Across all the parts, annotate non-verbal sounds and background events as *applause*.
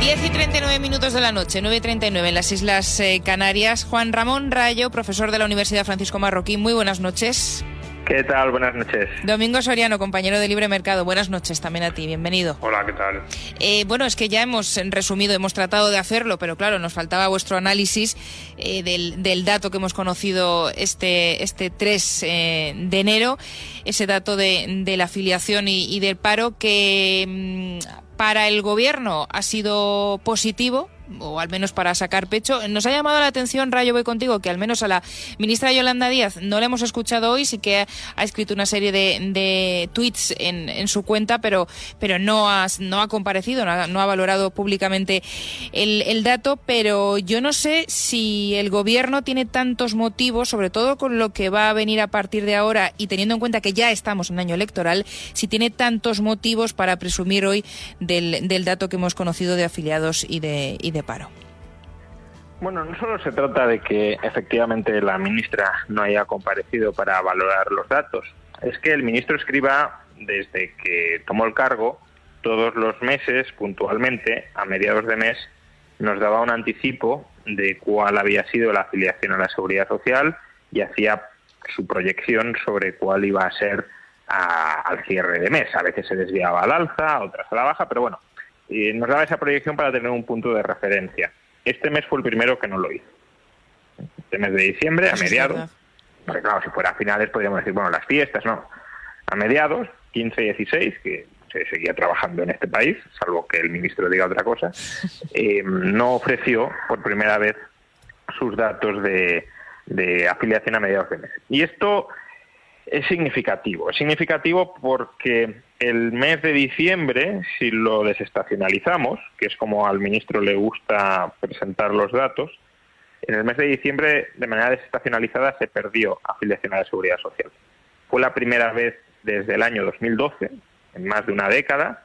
10 y 39 minutos de la noche, 9 y 39 en las Islas eh, Canarias. Juan Ramón Rayo, profesor de la Universidad Francisco Marroquín, muy buenas noches. ¿Qué tal? Buenas noches. Domingo Soriano, compañero de Libre Mercado, buenas noches también a ti, bienvenido. Hola, ¿qué tal? Eh, bueno, es que ya hemos resumido, hemos tratado de hacerlo, pero claro, nos faltaba vuestro análisis eh, del, dato que hemos conocido este, este 3 eh, de enero, ese dato de, la afiliación y, y del paro que mm, para el gobierno ha sido positivo, o al menos para sacar pecho. Nos ha llamado la atención, Rayo, voy contigo, que al menos a la ministra Yolanda Díaz no la hemos escuchado hoy, sí que ha escrito una serie de, tweets en, su cuenta, pero, pero no, ha, no ha comparecido, no ha, valorado públicamente el, dato, pero yo no sé si el gobierno tiene tantos motivos, sobre todo con lo que va a venir a partir de ahora y teniendo en cuenta que ya estamos en año electoral, si tiene tantos motivos para presumir hoy del, del dato que hemos conocido de afiliados y de paro? Bueno, no solo se trata de que efectivamente la ministra no haya comparecido para valorar los datos, es que el ministro escriba desde que tomó el cargo todos los meses puntualmente, a mediados de mes, nos daba un anticipo de cuál había sido la afiliación a la seguridad social y hacía su proyección sobre cuál iba a ser al cierre de mes. A veces se desviaba al alza, otras a la baja, pero bueno, y nos daba esa proyección para tener un punto de referencia. Este mes fue el primero que no lo hizo. Este mes de diciembre, a mediados, porque claro, si fuera a finales podríamos decir, bueno, las fiestas, no. A mediados, 15 y 16, que se seguía trabajando en este país, salvo que el ministro diga otra cosa, *laughs* eh, no ofreció por primera vez sus datos de, de afiliación a mediados de mes. Y esto es significativo. Es significativo porque el mes de diciembre, si lo desestacionalizamos, que es como al ministro le gusta presentar los datos, en el mes de diciembre, de manera desestacionalizada, se perdió afiliación a la seguridad social. Fue la primera vez desde el año 2012, en más de una década,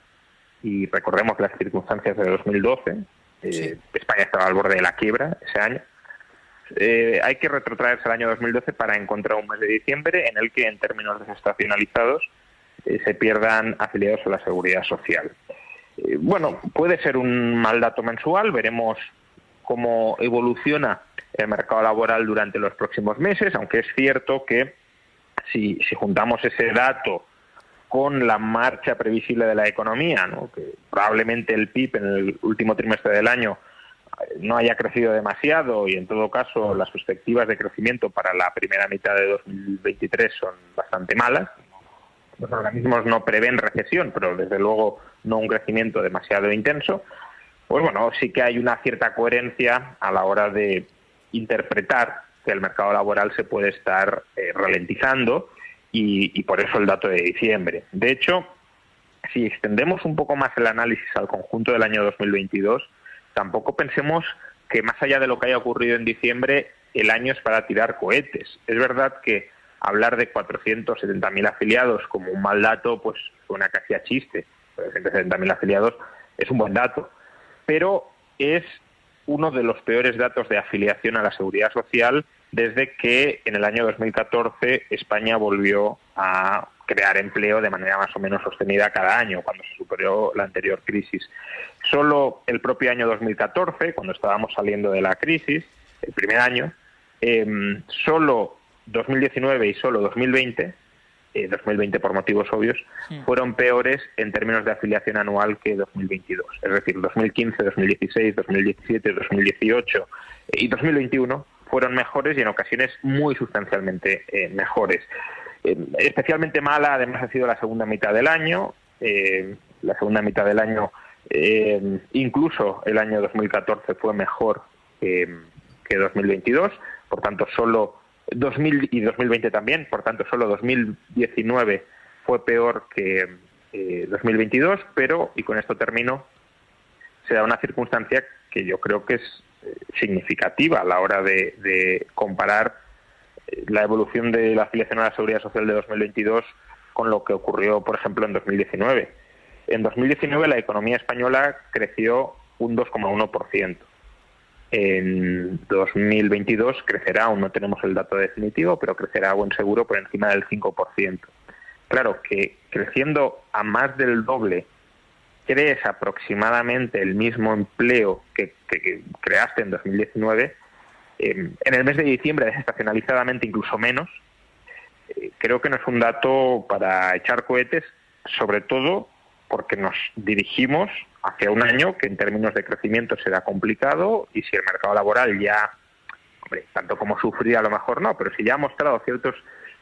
y recordemos las circunstancias de 2012. Eh, España estaba al borde de la quiebra ese año. Eh, hay que retrotraerse al año 2012 para encontrar un mes de diciembre en el que, en términos desestacionalizados, se pierdan afiliados a la seguridad social. Eh, bueno, puede ser un mal dato mensual, veremos cómo evoluciona el mercado laboral durante los próximos meses, aunque es cierto que si, juntamos ese dato con la marcha previsible de la economía, que probablemente el PIB en el último trimestre del año no haya crecido demasiado y en todo caso las perspectivas de crecimiento para la primera mitad de 2023 son bastante malas. Los organismos no prevén recesión, pero desde luego no un crecimiento demasiado intenso. Pues bueno, sí que hay una cierta coherencia a la hora de interpretar que el mercado laboral se puede estar eh, ralentizando y, y por eso el dato de diciembre. De hecho, si extendemos un poco más el análisis al conjunto del año 2022, tampoco pensemos que más allá de lo que haya ocurrido en diciembre, el año es para tirar cohetes. Es verdad que hablar de 470.000 afiliados como un mal dato, pues suena casi a chiste. 470.000 afiliados es un buen dato, pero es uno de los peores datos de afiliación a la seguridad social desde que en el año 2014 España volvió a crear empleo de manera más o menos sostenida cada año, cuando se superó la anterior crisis. Solo el propio año 2014, cuando estábamos saliendo de la crisis, el primer año, eh, solo 2019 y solo 2020, 2020 eh, por motivos obvios, fueron peores en términos de afiliación anual que 2022. Es decir, 2015, 2016, 2017, 2018 y 2021 fueron mejores y en ocasiones muy sustancialmente eh, mejores. Eh, especialmente mala, además, ha sido la segunda mitad del año. la segunda mitad del año, incluso el año 2014 fue mejor que 2022. Por tanto, solo 2000 y 2020 también, por tanto solo 2019 fue peor que, 2022, pero, y con esto termino, se da una circunstancia que yo creo que es significativa a la hora de, comparar la evolución de la afiliación a la seguridad social de 2022 con lo que ocurrió, por ejemplo, en 2019. En 2019 la economía española creció un 2,1%. En 2022 crecerá, aún no tenemos el dato definitivo, pero crecerá buen seguro por encima del 5%. Claro que creciendo a más del doble crees aproximadamente el mismo empleo que, creaste en 2019, em, en el mes de diciembre desestacionalizadamente incluso menos, eh, creo que no es un dato para echar cohetes, sobre todo porque nos dirigimos hacia un año que en términos de crecimiento será complicado y si el mercado laboral ya, hombre, tanto como sufrir a lo mejor no, pero si ya ha mostrado ciertos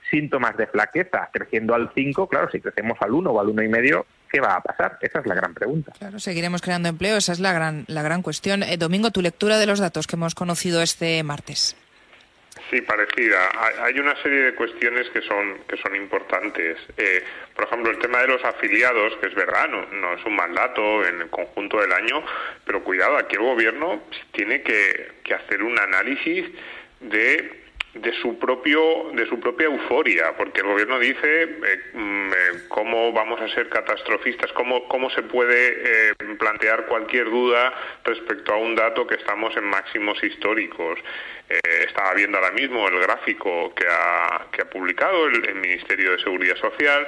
síntomas de flaqueza creciendo al 5, claro, si crecemos al 1 o al 1,5, ¿qué va a pasar? Esa es la gran pregunta. Claro, seguiremos creando empleo, esa es la gran, la gran cuestión. Eh, Domingo, tu lectura de los datos que hemos conocido este martes. Sí, parecida. Hay una serie de cuestiones que son que son importantes. Eh, por ejemplo, el tema de los afiliados, que es verdad, no, no, es un mal dato en el conjunto del año, pero cuidado, aquí el gobierno tiene que, que hacer un análisis de de su propio de su propia euforia porque el gobierno dice eh, mm, eh, cómo vamos a ser catastrofistas cómo cómo se puede eh, plantear cualquier duda respecto a un dato que estamos en máximos históricos estaba viendo ahora mismo el gráfico que ha que ha publicado el, Ministerio de Seguridad Social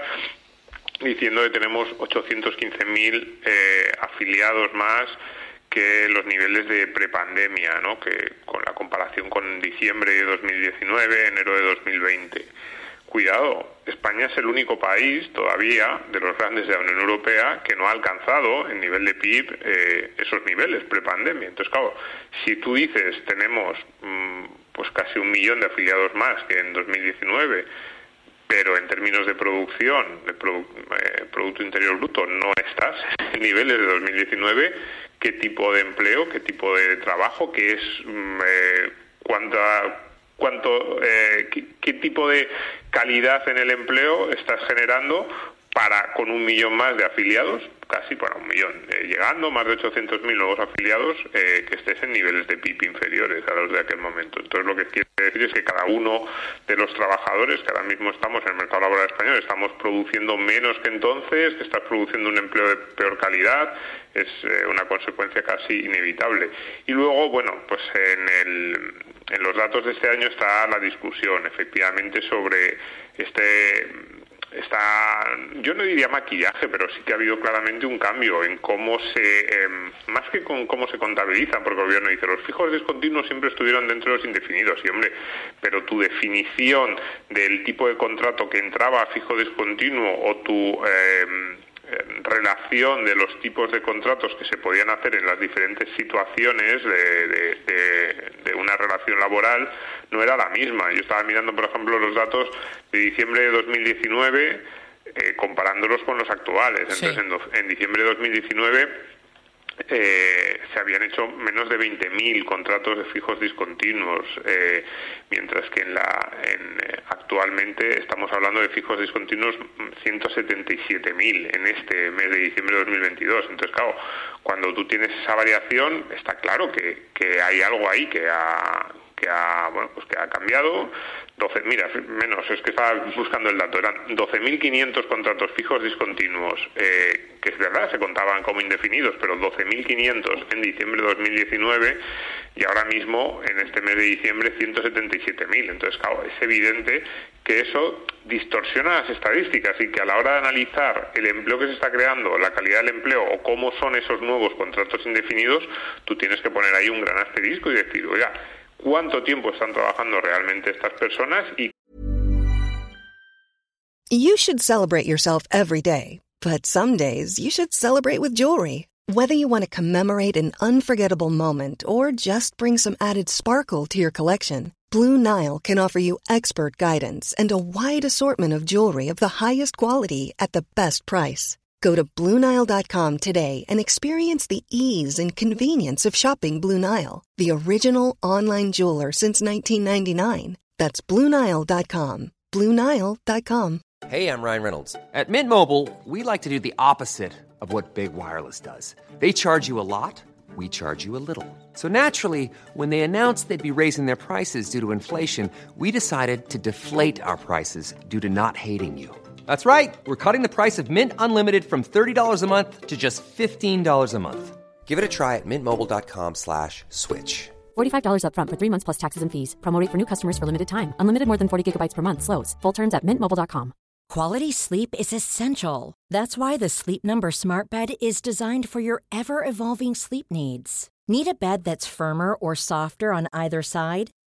diciendo que tenemos 815.000 afiliados más que los niveles de prepandemia, ¿no? que con la comparación con diciembre de 2019, enero de 2020. Cuidado, España es el único país todavía de los grandes de la Unión Europea que no ha alcanzado en nivel de PIB eh, esos niveles prepandemia. Entonces, claro, si tú dices tenemos mm, pues casi un millón de afiliados más que en 2019, pero en términos de producción, de eh, Producto Interior Bruto, no estás en niveles de 2019, qué tipo de empleo, qué tipo de trabajo, qué es mm, eh, cuánto, eh, qué, tipo de calidad en el empleo estás generando para con un millón más de afiliados, casi para un millón, eh, llegando más de 800.000 nuevos afiliados, que estés en niveles de PIB inferiores a los de aquel momento. Entonces lo que quiere decir es que cada uno de los trabajadores que ahora mismo estamos en el mercado laboral español estamos produciendo menos que entonces, que estás produciendo un empleo de peor calidad, es eh, una consecuencia casi inevitable. Y luego, bueno, pues en, el, en los datos de este año está la discusión, efectivamente, sobre este está, yo no diría maquillaje, pero sí que ha habido claramente un cambio en cómo se, em, más que con cómo se contabiliza, porque el gobierno dice, los fijos discontinuos siempre estuvieron dentro de los indefinidos, y hombre, pero tu definición del tipo de contrato que entraba a fijo discontinuo o tu... Eh, relación de los tipos de contratos que se podían hacer en las diferentes situaciones de, una relación laboral no era la misma. Yo estaba mirando, por ejemplo, los datos de diciembre de 2019 eh, comparándolos con los actuales. Entonces, en, en diciembre de 2019 eh, se habían hecho menos de 20.000 contratos de fijos discontinuos, eh, mientras que en la, en, eh, actualmente estamos hablando de fijos discontinuos 177.000 en este mes de diciembre de 2022. Entonces, claro, cuando tú tienes esa variación, está claro que, que hay algo ahí que ha, que ha, bueno, pues que ha cambiado. 12, mira, menos, es que estaba buscando el dato, eran 12.500 contratos fijos discontinuos, eh, que es verdad, se contaban como indefinidos, pero 12.500 en diciembre de 2019 y ahora mismo, en este mes de diciembre, 177.000. Entonces, es evidente que eso distorsiona las estadísticas y que a la hora de analizar el empleo que se está creando, la calidad del empleo o cómo son esos nuevos contratos indefinidos, tú tienes que poner ahí un gran asterisco y decir, oiga, cuánto tiempo están trabajando realmente estas personas y You should celebrate yourself every day, but some days you should celebrate with jewelry. Whether you want to commemorate an unforgettable moment or just bring some added sparkle to your collection, Blue Nile can offer you expert guidance and a wide assortment of jewelry of the highest quality at the best price. Go to Bluenile.com today and experience the ease and convenience of shopping Blue Nile, the original online jeweler since 1999. That's Bluenile.com. Bluenile.com. Hey, I'm Ryan Reynolds. At Mint Mobile, we like to do the opposite of what Big Wireless does. They charge you a lot, we charge you a little. So naturally, when they announced they'd be raising their prices due to inflation, we decided to deflate our prices due to not hating you. That's right. We're cutting the price of Mint Unlimited from $30 a month to just $15 a month. Give it a try at mintmobile.com slash switch. $45 upfront for three months plus taxes and fees. Promo for new customers for limited time. Unlimited more than 40 gigabytes per month. Slows. Full terms at mintmobile.com. Quality sleep is essential. That's why the Sleep Number Smart Bed is designed for your ever-evolving sleep needs. Need a bed that's firmer or softer on either side?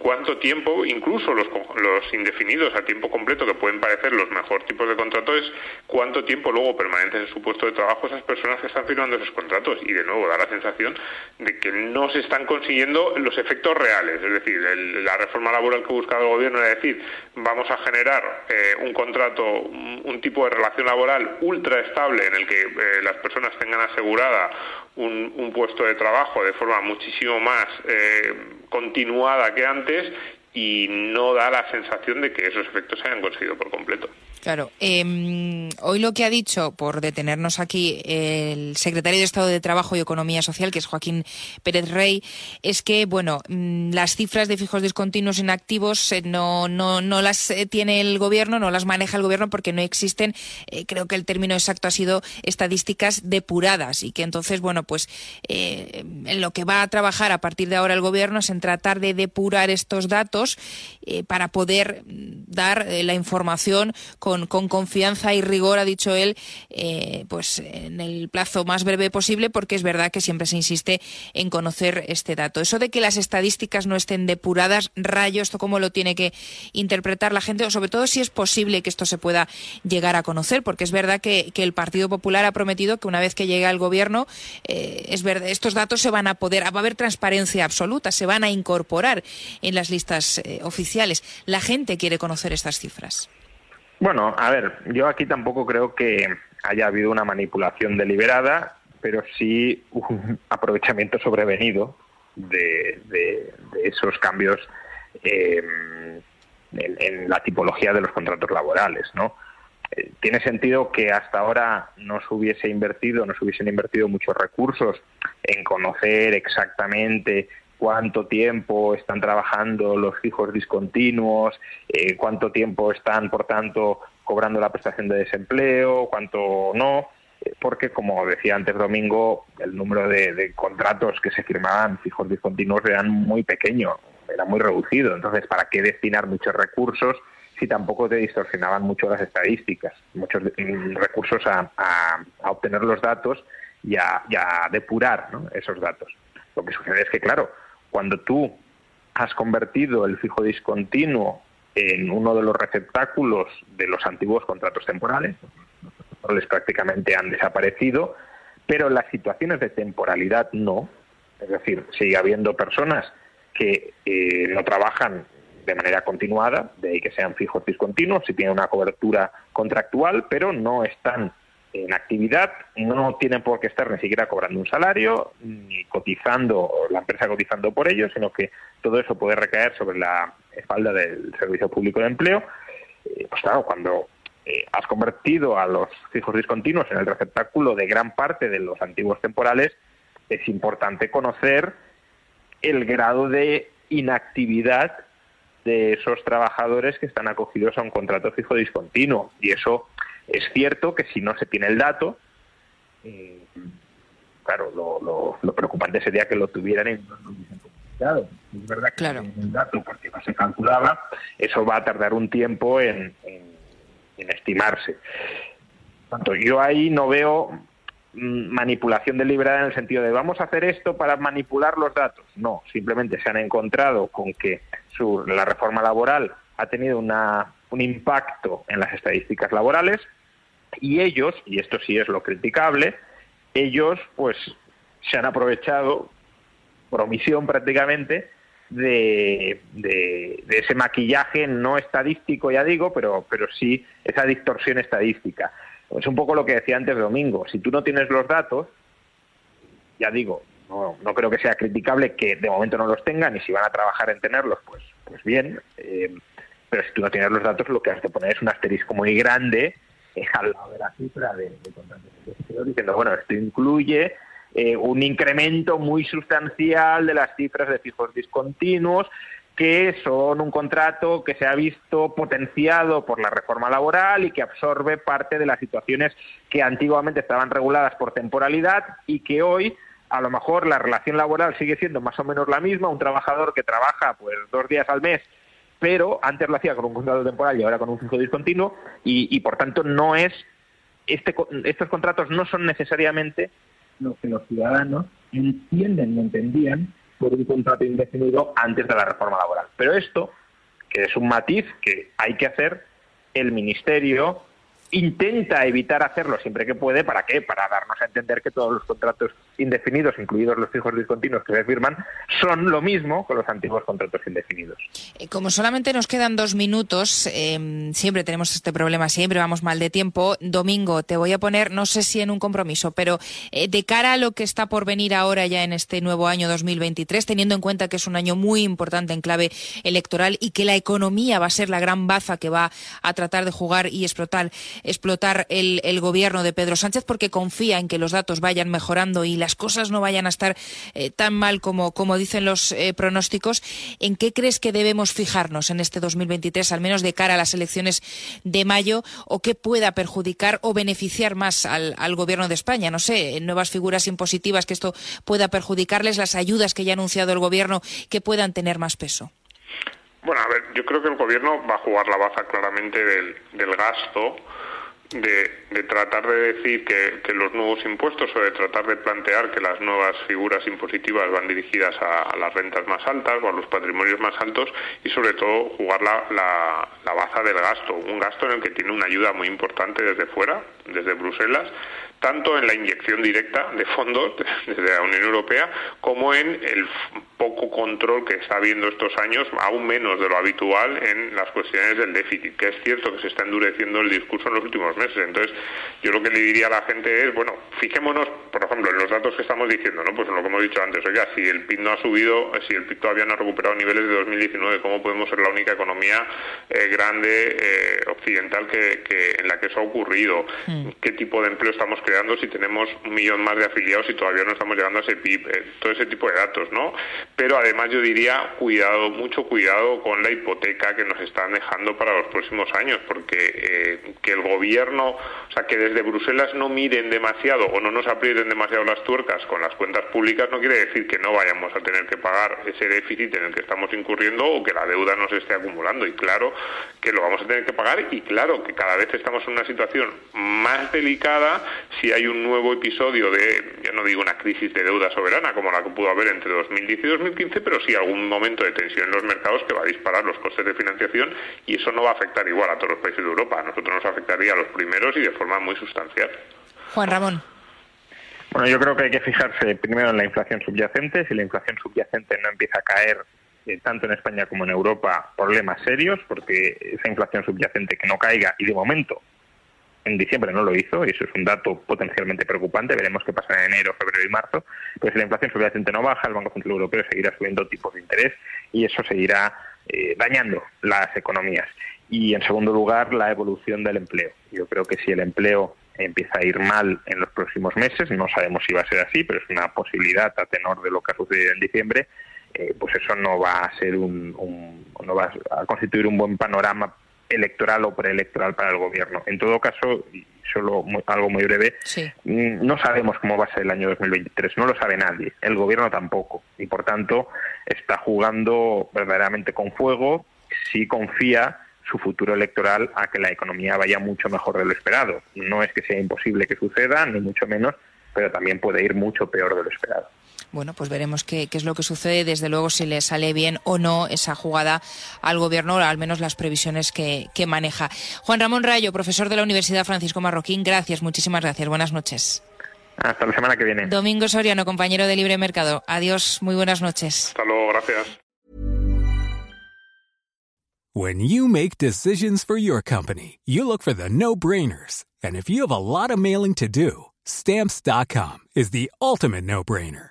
cuánto tiempo, incluso los, los indefinidos a tiempo completo, que pueden parecer los mejores tipos de contratos, es cuánto tiempo luego permanecen en su puesto de trabajo esas personas que están firmando esos contratos. Y de nuevo da la sensación de que no se están consiguiendo los efectos reales. Es decir, la reforma laboral que buscaba el gobierno era decir, vamos a generar eh, un contrato, un, tipo de relación laboral ultra estable en el que eh, las personas tengan asegurada un, puesto de trabajo de forma muchísimo más eh, continuada que antes veces y no da la sensación de que esos efectos se hayan conseguido por completo. Claro. Eh, hoy lo que ha dicho, por detenernos aquí, el secretario de Estado de Trabajo y Economía Social, que es Joaquín Pérez Rey, es que, bueno, mm, las cifras de fijos discontinuos inactivos eh, no, no, no las eh, tiene el gobierno, no las maneja el gobierno porque no existen, eh, creo que el término exacto ha sido estadísticas depuradas y que entonces, bueno, pues en lo que va a trabajar a partir de ahora el gobierno es en tratar de depurar estos datos para poder mm, dar la información con, confianza y rigor, ha dicho él, eh, pues en el plazo más breve posible, porque es verdad que siempre se insiste en conocer este dato. Eso de que las estadísticas no estén depuradas, rayo, esto cómo lo tiene que interpretar la gente, o sobre todo si es posible que esto se pueda llegar a conocer, porque es verdad que, el Partido Popular ha prometido que una vez que llegue al gobierno, eh, es verdad, estos datos se van a poder, va a haber transparencia absoluta, se van a incorporar en las listas eh, oficiales. La gente quiere conocer estas cifras. Bueno, a ver, yo aquí tampoco creo que haya habido una manipulación deliberada, pero sí un *laughs* aprovechamiento sobrevenido de, esos cambios eh, en, la tipología de los contratos laborales, ¿no? Eh, tiene sentido que hasta ahora no se hubiese invertido, no se hubiesen invertido muchos recursos en conocer exactamente cuánto tiempo están trabajando los fijos discontinuos, eh, cuánto tiempo están, por tanto, cobrando la prestación de desempleo, cuánto no, eh, porque, como decía antes Domingo, el número de, contratos que se firmaban fijos discontinuos eran muy pequeño, era muy reducido. Entonces, ¿para qué destinar muchos recursos si tampoco te distorsionaban mucho las estadísticas? Muchos mm, recursos a, obtener los datos y a, depurar esos datos. Lo que sucede es que, claro, cuando tú has convertido el fijo discontinuo en uno de los receptáculos de los antiguos contratos temporales, los prácticamente han desaparecido, pero las situaciones de temporalidad no. Es decir, sigue habiendo personas que eh, no trabajan de manera continuada, de ahí que sean fijos discontinuos, si tienen una cobertura contractual, pero no están en actividad no tienen por qué estar ni siquiera cobrando un salario, ni cotizando, la empresa cotizando por ello, sino que todo eso puede recaer sobre la espalda del Servicio Público de Empleo. Eh, pues claro, cuando eh, has convertido a los fijos discontinuos en el receptáculo de gran parte de los antiguos temporales, es importante conocer el grado de inactividad de esos trabajadores que están acogidos a un contrato fijo discontinuo. Y eso es cierto que si no se tiene el dato, eh, claro, lo, preocupante sería que lo tuvieran y no lo hubiesen comunicado. Es verdad que claro. el dato porque no se calculaba, eso va a tardar un tiempo en, estimarse. Tanto yo ahí no veo mm, manipulación deliberada en el sentido de vamos a hacer esto para manipular los datos. No, simplemente se han encontrado con que su, la reforma laboral ha tenido una un impacto en las estadísticas laborales y ellos, y esto sí es lo criticable, ellos pues se han aprovechado por omisión prácticamente de, ese maquillaje no estadístico, ya digo, pero, pero sí esa distorsión estadística. Es un poco lo que decía antes Domingo. Si tú no tienes los datos, ya digo, no, no creo que sea criticable que de momento no los tengan y si van a trabajar en tenerlos, pues, pues bien. Eh, pero si tú no tienes los datos, lo que has de poner es un asterisco muy grande al lado de la cifra de, de diciendo, bueno, esto incluye eh, un incremento muy sustancial de las cifras de fijos discontinuos, que son un contrato que se ha visto potenciado por la reforma laboral y que absorbe parte de las situaciones que antiguamente estaban reguladas por temporalidad y que hoy a lo mejor la relación laboral sigue siendo más o menos la misma, un trabajador que trabaja pues dos días al mes pero antes lo hacía con un contrato temporal y ahora con un fijo discontinuo y, por tanto no es este, estos contratos no son necesariamente lo que los ciudadanos entienden y entendían por un contrato indefinido antes de la reforma laboral. Pero esto, que es un matiz que hay que hacer, el Ministerio intenta evitar hacerlo siempre que puede. ¿Para qué? Para darnos a entender que todos los contratos indefinidos, incluidos los fijos discontinuos que se firman, son lo mismo con los antiguos contratos indefinidos. Eh, como solamente nos quedan dos minutos, em, siempre tenemos este problema, siempre vamos mal de tiempo. Domingo, te voy a poner, no sé si en un compromiso, pero eh, de cara a lo que está por venir ahora ya en este nuevo año 2023, teniendo en cuenta que es un año muy importante en clave electoral y que la economía va a ser la gran baza que va a tratar de jugar y explotar explotar el, gobierno de Pedro Sánchez porque confía en que los datos vayan mejorando y las cosas no vayan a estar eh, tan mal como, como dicen los eh, pronósticos. ¿En qué crees que debemos fijarnos en este 2023, al menos de cara a las elecciones de mayo, o qué pueda perjudicar o beneficiar más al, al gobierno de España? No sé, nuevas figuras impositivas que esto pueda perjudicarles, las ayudas que ya ha anunciado el gobierno que puedan tener más peso. Bueno, a ver, yo creo que el gobierno va a jugar la baza claramente del gasto de, tratar de decir que, los nuevos impuestos o de tratar de plantear que las nuevas figuras impositivas van dirigidas a, las rentas más altas o a los patrimonios más altos y sobre todo jugar la, la, la baza del gasto, un gasto en el que tiene una ayuda muy importante desde fuera, desde Bruselas, tanto en la inyección directa de fondos desde la Unión Europea como en el poco control que está habiendo estos años, aún menos de lo habitual en las cuestiones del déficit, que es cierto que se está endureciendo el discurso en los últimos meses. Entonces, yo lo que le diría a la gente es, bueno, fijémonos, por ejemplo, en los datos que estamos diciendo, ¿no? Pues en lo que hemos dicho antes, oiga, si el PIB no ha subido, si el PIB todavía no ha recuperado niveles de 2019, ¿cómo podemos ser la única economía eh, grande eh, occidental que, en la que eso ha ocurrido? Mm. ¿Qué tipo de empleo estamos creando? Si tenemos un millón más de afiliados y todavía no estamos llegando a ese PIB, eh, todo ese tipo de datos, ¿no? Pero además yo diría, cuidado, mucho cuidado con la hipoteca que nos están dejando para los próximos años, porque eh, que el gobierno, o sea, que desde Bruselas no miren demasiado o no nos aprieten demasiado las tuercas con las cuentas públicas no quiere decir que no vayamos a tener que pagar ese déficit en el que estamos incurriendo o que la deuda nos esté acumulando. Y claro que lo vamos a tener que pagar y claro que cada vez estamos en una situación más delicada si hay un nuevo episodio de, yo no digo una crisis de deuda soberana como la que pudo haber entre 2010 y 2015, pero sí algún momento de tensión en los mercados que va a disparar los costes de financiación y eso no va a afectar igual a todos los países de Europa. A nosotros nos afectaría a los primeros y de forma muy sustancial. Juan Ramón. Bueno, yo creo que hay que fijarse primero en la inflación subyacente. Si la inflación subyacente no empieza a caer eh, tanto en España como en Europa, problemas serios, porque esa inflación subyacente que no caiga, y de momento en diciembre no lo hizo, y eso es un dato potencialmente preocupante. Veremos qué pasa en enero, febrero y marzo. Pero si la inflación subyacente no baja, el Banco Central Europeo seguirá subiendo tipos de interés y eso seguirá eh, dañando las economías. Y en segundo lugar, la evolución del empleo. Yo creo que si el empleo empieza a ir mal en los próximos meses, no sabemos si va a ser así, pero es una posibilidad a tenor de lo que ha sucedido en diciembre, eh, pues eso no va a ser un, no va a constituir un buen panorama electoral o preelectoral para el gobierno. En todo caso, solo algo muy breve, mm, no sabemos cómo va a ser el año 2023, no lo sabe nadie, el gobierno tampoco, y por tanto está jugando verdaderamente con fuego si confía su futuro electoral a que la economía vaya mucho mejor de lo esperado. No es que sea imposible que suceda, ni mucho menos, pero también puede ir mucho peor de lo esperado. Bueno, pues veremos qué, qué, es lo que sucede. Desde luego, si le sale bien o no esa jugada al gobierno, o al menos las previsiones que, que maneja. Juan Ramón Rayo, profesor de la Universidad Francisco Marroquín, gracias, muchísimas gracias. Buenas noches. Hasta la semana que viene. Domingo Soriano, compañero de Libre Mercado. Adiós, muy buenas noches. Hasta luego, gracias. When you make decisions for your company, you look for the no-brainers. And if you have a lot of mailing to do, stamps.com is the ultimate no-brainer.